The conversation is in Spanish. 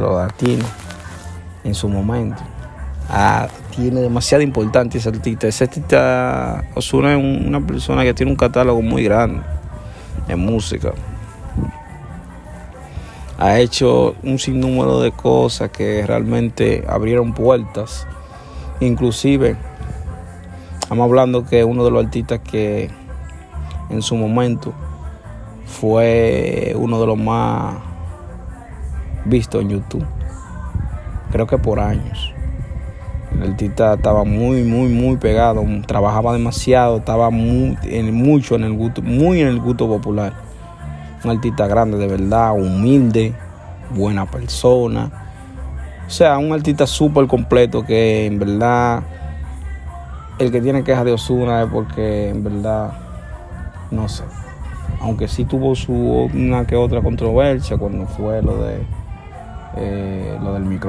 latinos en su momento. Ah, tiene demasiada importancia ese artista. Ese artista Osuna es una persona que tiene un catálogo muy grande en música. Ha hecho un sinnúmero de cosas que realmente abrieron puertas. Inclusive, estamos hablando que uno de los artistas que en su momento fue uno de los más vistos en YouTube. Creo que por años. El artista estaba muy, muy, muy pegado, trabajaba demasiado, estaba muy, en, mucho en el gusto, muy en el gusto popular. Un artista grande, de verdad, humilde, buena persona. O sea, un artista súper completo que en verdad el que tiene quejas de Osuna es porque en verdad, no sé. Aunque sí tuvo su una que otra controversia cuando fue lo de eh, lo del micro.